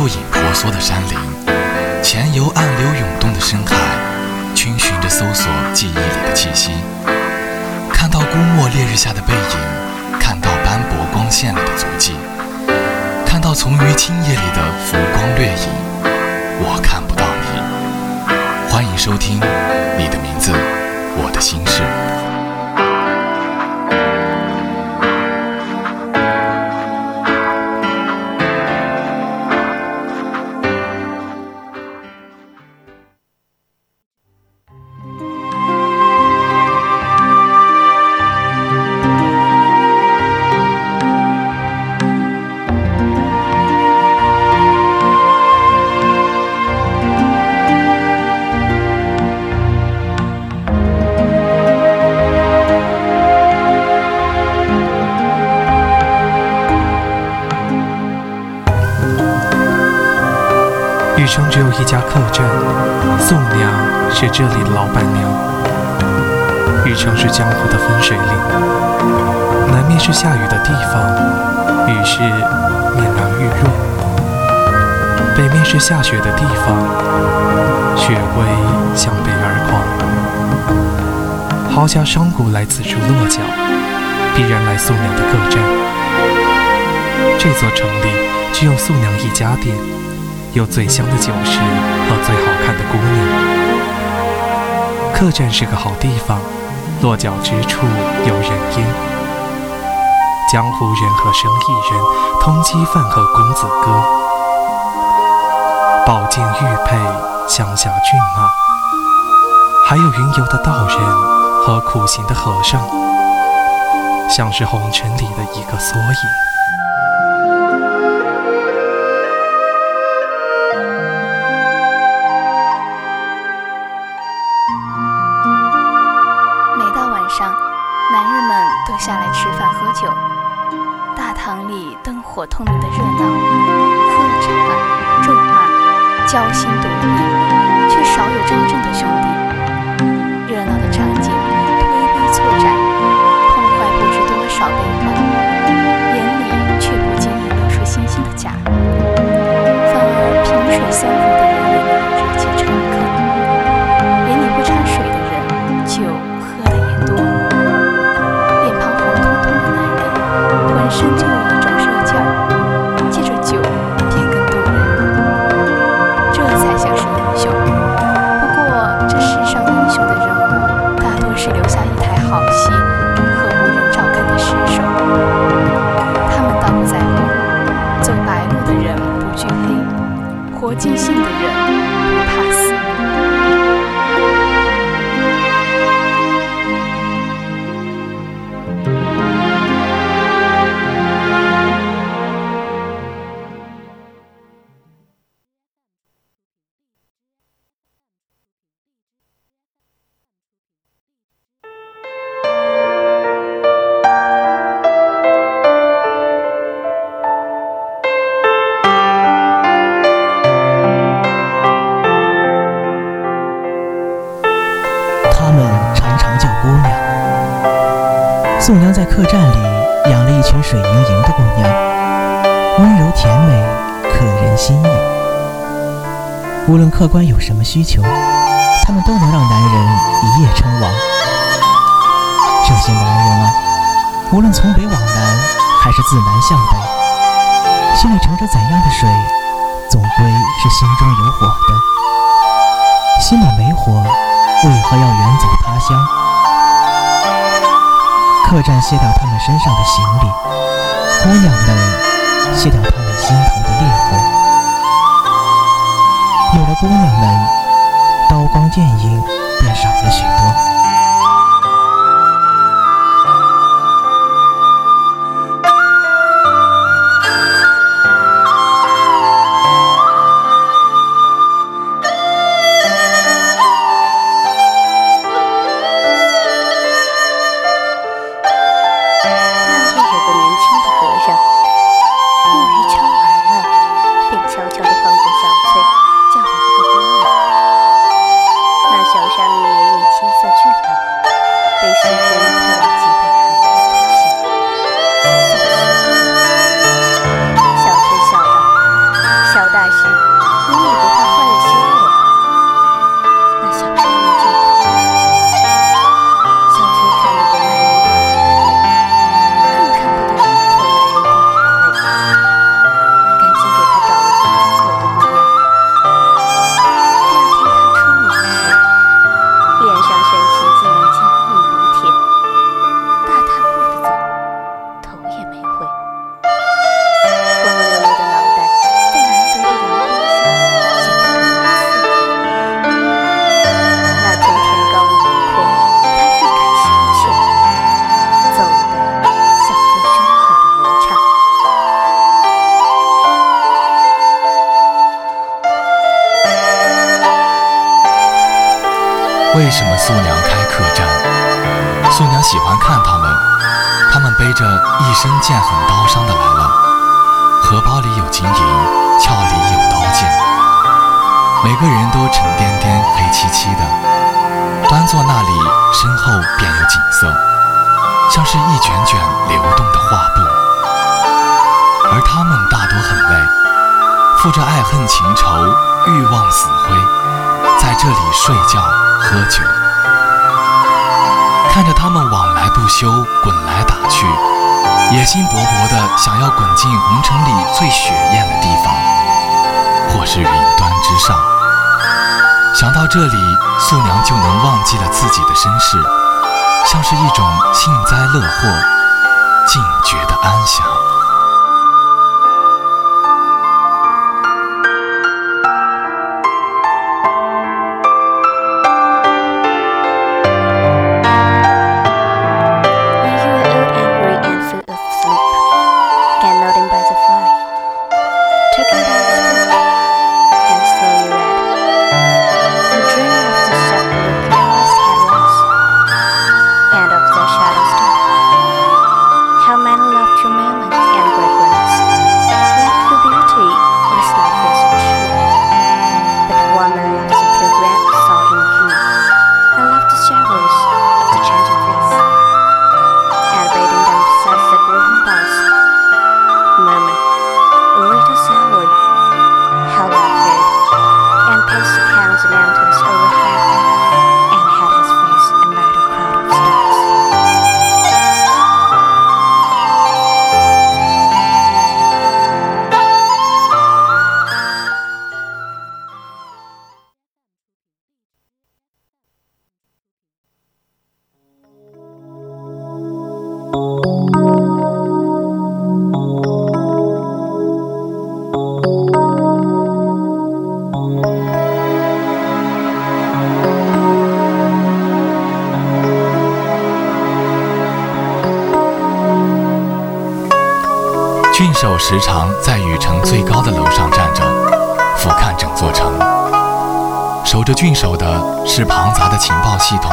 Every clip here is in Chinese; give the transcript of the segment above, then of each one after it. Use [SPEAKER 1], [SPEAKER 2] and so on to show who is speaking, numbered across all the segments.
[SPEAKER 1] 过荒芜的沙丘，穿过树影婆娑的山林，潜游暗流涌动的深海，逡巡着搜索记忆里的气息。看到孤漠烈日下的背影，看到斑驳光线里的足迹，看到从于青叶里的浮光掠影。我看不到你。欢迎收听《你的名字，我的心事》。
[SPEAKER 2] 一家客栈，宋娘是这里的老板娘。禹城是江湖的分水岭，南面是下雨的地方，雨是面凉玉润；北面是下雪的地方，雪微向北而狂。豪侠商贾来此处落脚，必然来宋娘的客栈。这座城里只有宋娘一家店。有最香的酒食和最好看的姑娘。客栈是个好地方，落脚之处有人烟。江湖人和生意人通缉犯和公子哥，宝剑玉佩，乡下骏马，还有云游的道人和苦行的和尚，像是红尘里的一个缩影。
[SPEAKER 3] 男人们都下来吃饭喝酒，大堂里灯火通明的热闹，喝茶咒骂，交心独立，却少有真正的兄弟。热闹的场景，推杯错盏，碰坏不知多少悲欢，眼里却不经意露出星星的假，反而萍水相逢的
[SPEAKER 4] 宋娘在客栈里养了一群水盈盈的姑娘，温柔甜美，可人心意。无论客官有什么需求，她们都能让男人一夜称王。这些男人啊，无论从北往南，还是自南向北，心里盛着怎样的水，总归是心中有火的。心里没火，为何要远走他乡？客栈卸掉他们身上的行李，姑娘们卸掉他们心头的烈火。有了姑娘们，刀光剑影便少了许多。
[SPEAKER 1] 大师。金银，鞘里有刀剑，每个人都沉甸甸、黑漆漆的，端坐那里，身后便有景色，像是一卷卷流动的画布。而他们大多很累，负着爱恨情仇、欲望死灰，在这里睡觉喝酒。看着他们往来不休，滚来打去，野心勃勃的想要滚进红尘里最雪艳的地方，或是云端之上。想到这里，素娘就能忘记了自己的身世，像是一种幸灾乐祸、静觉的安详。时常在雨城最高的楼上站着，俯瞰整座城。守着郡守的是庞杂的情报系统，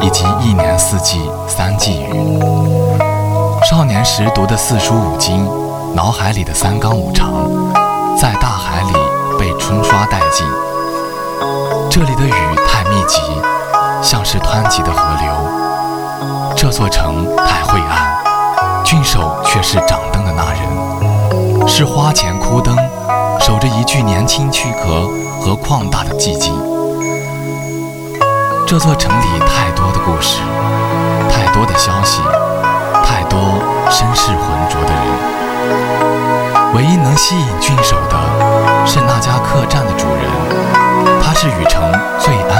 [SPEAKER 1] 以及一年四季三季雨。少年时读的四书五经，脑海里的三纲五常，在大海里被冲刷殆尽。这里的雨太密集，像是湍急的河流。这座城太晦暗，郡守却是掌灯的那人，是花前枯灯，守着一具年轻躯壳和旷大的寂静。这座城里太多的故事，太多的消息，太多身世浑浊的人。唯一能吸引郡守的，是那家客栈的主人，他是雨城最安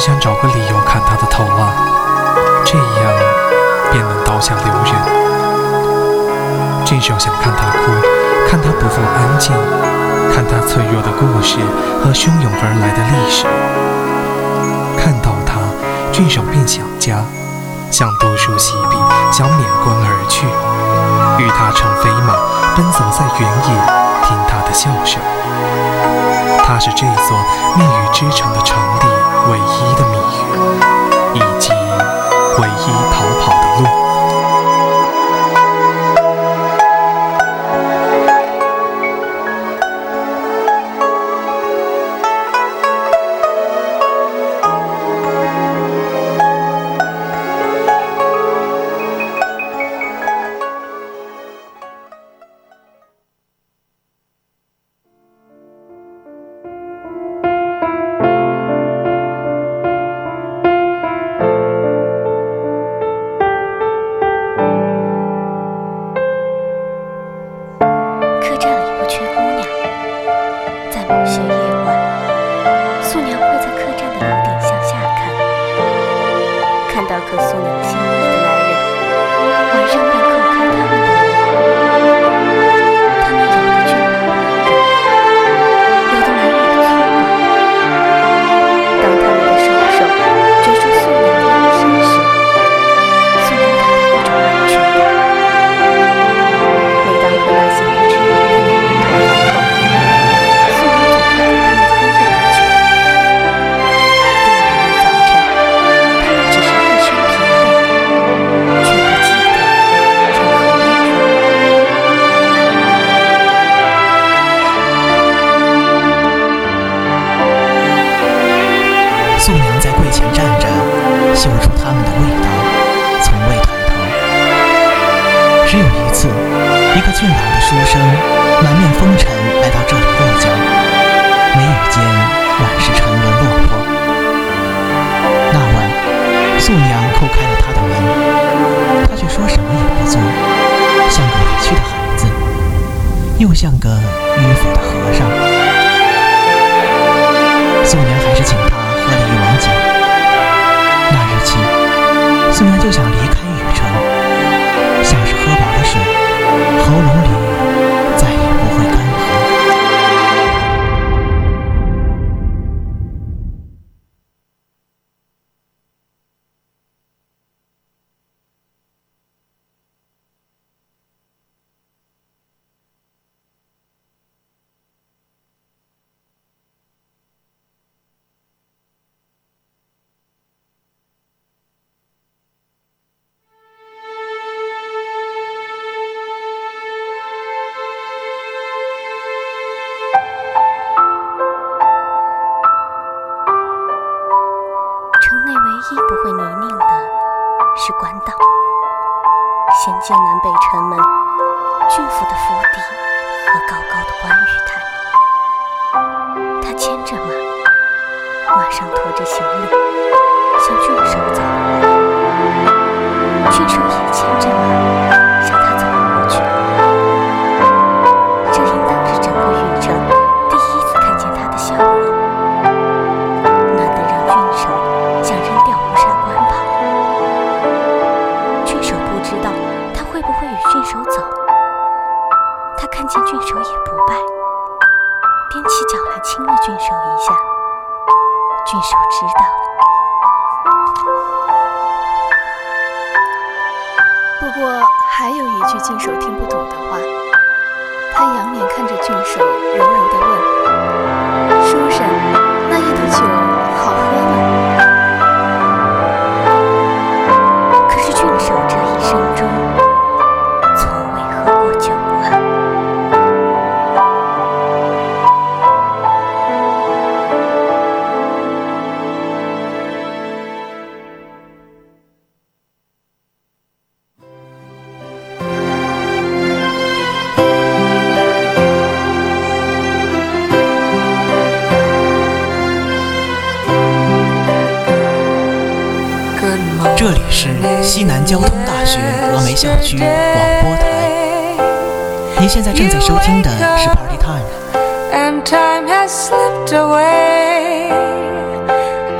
[SPEAKER 2] 想找个理由砍他的头啊，这样便能刀下留人。郡守想看他哭，看他不复安静，看他脆弱的故事和汹涌而来的历史。看到他，郡守便想家，想读书习笔，想免官而去，与他乘飞马，奔走在原野，听他的笑声。他是这座密语之城的城里唯一的谜
[SPEAKER 4] 嗅出它们的味道，从未抬头。只有一次，一个俊朗的书生满面风尘来到这里落脚，眉宇间满是沉沦落魄。那晚，素娘叩开了他的门，他却说什么也不做，像个委屈的孩子，又像个迂腐的和尚。素娘还是请素娘就想离
[SPEAKER 5] 南北看见郡守也不拜，踮起脚来亲了郡守一下。郡守知道了。
[SPEAKER 3] 不过还有一句郡守听不懂的话，他仰脸看着郡守，柔柔地问：“书生，
[SPEAKER 4] 交通大学峨眉校区广播台，您现在正在收听的是 Party Time。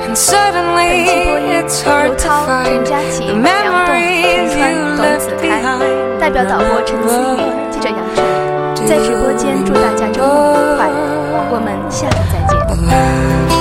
[SPEAKER 3] 本期播音：
[SPEAKER 6] 刘
[SPEAKER 3] 涛、陈佳琪、梁栋、陈川、董子开，代表导播陈思雨，记者杨晨，在直播间祝大家周末愉快，我们下次再见。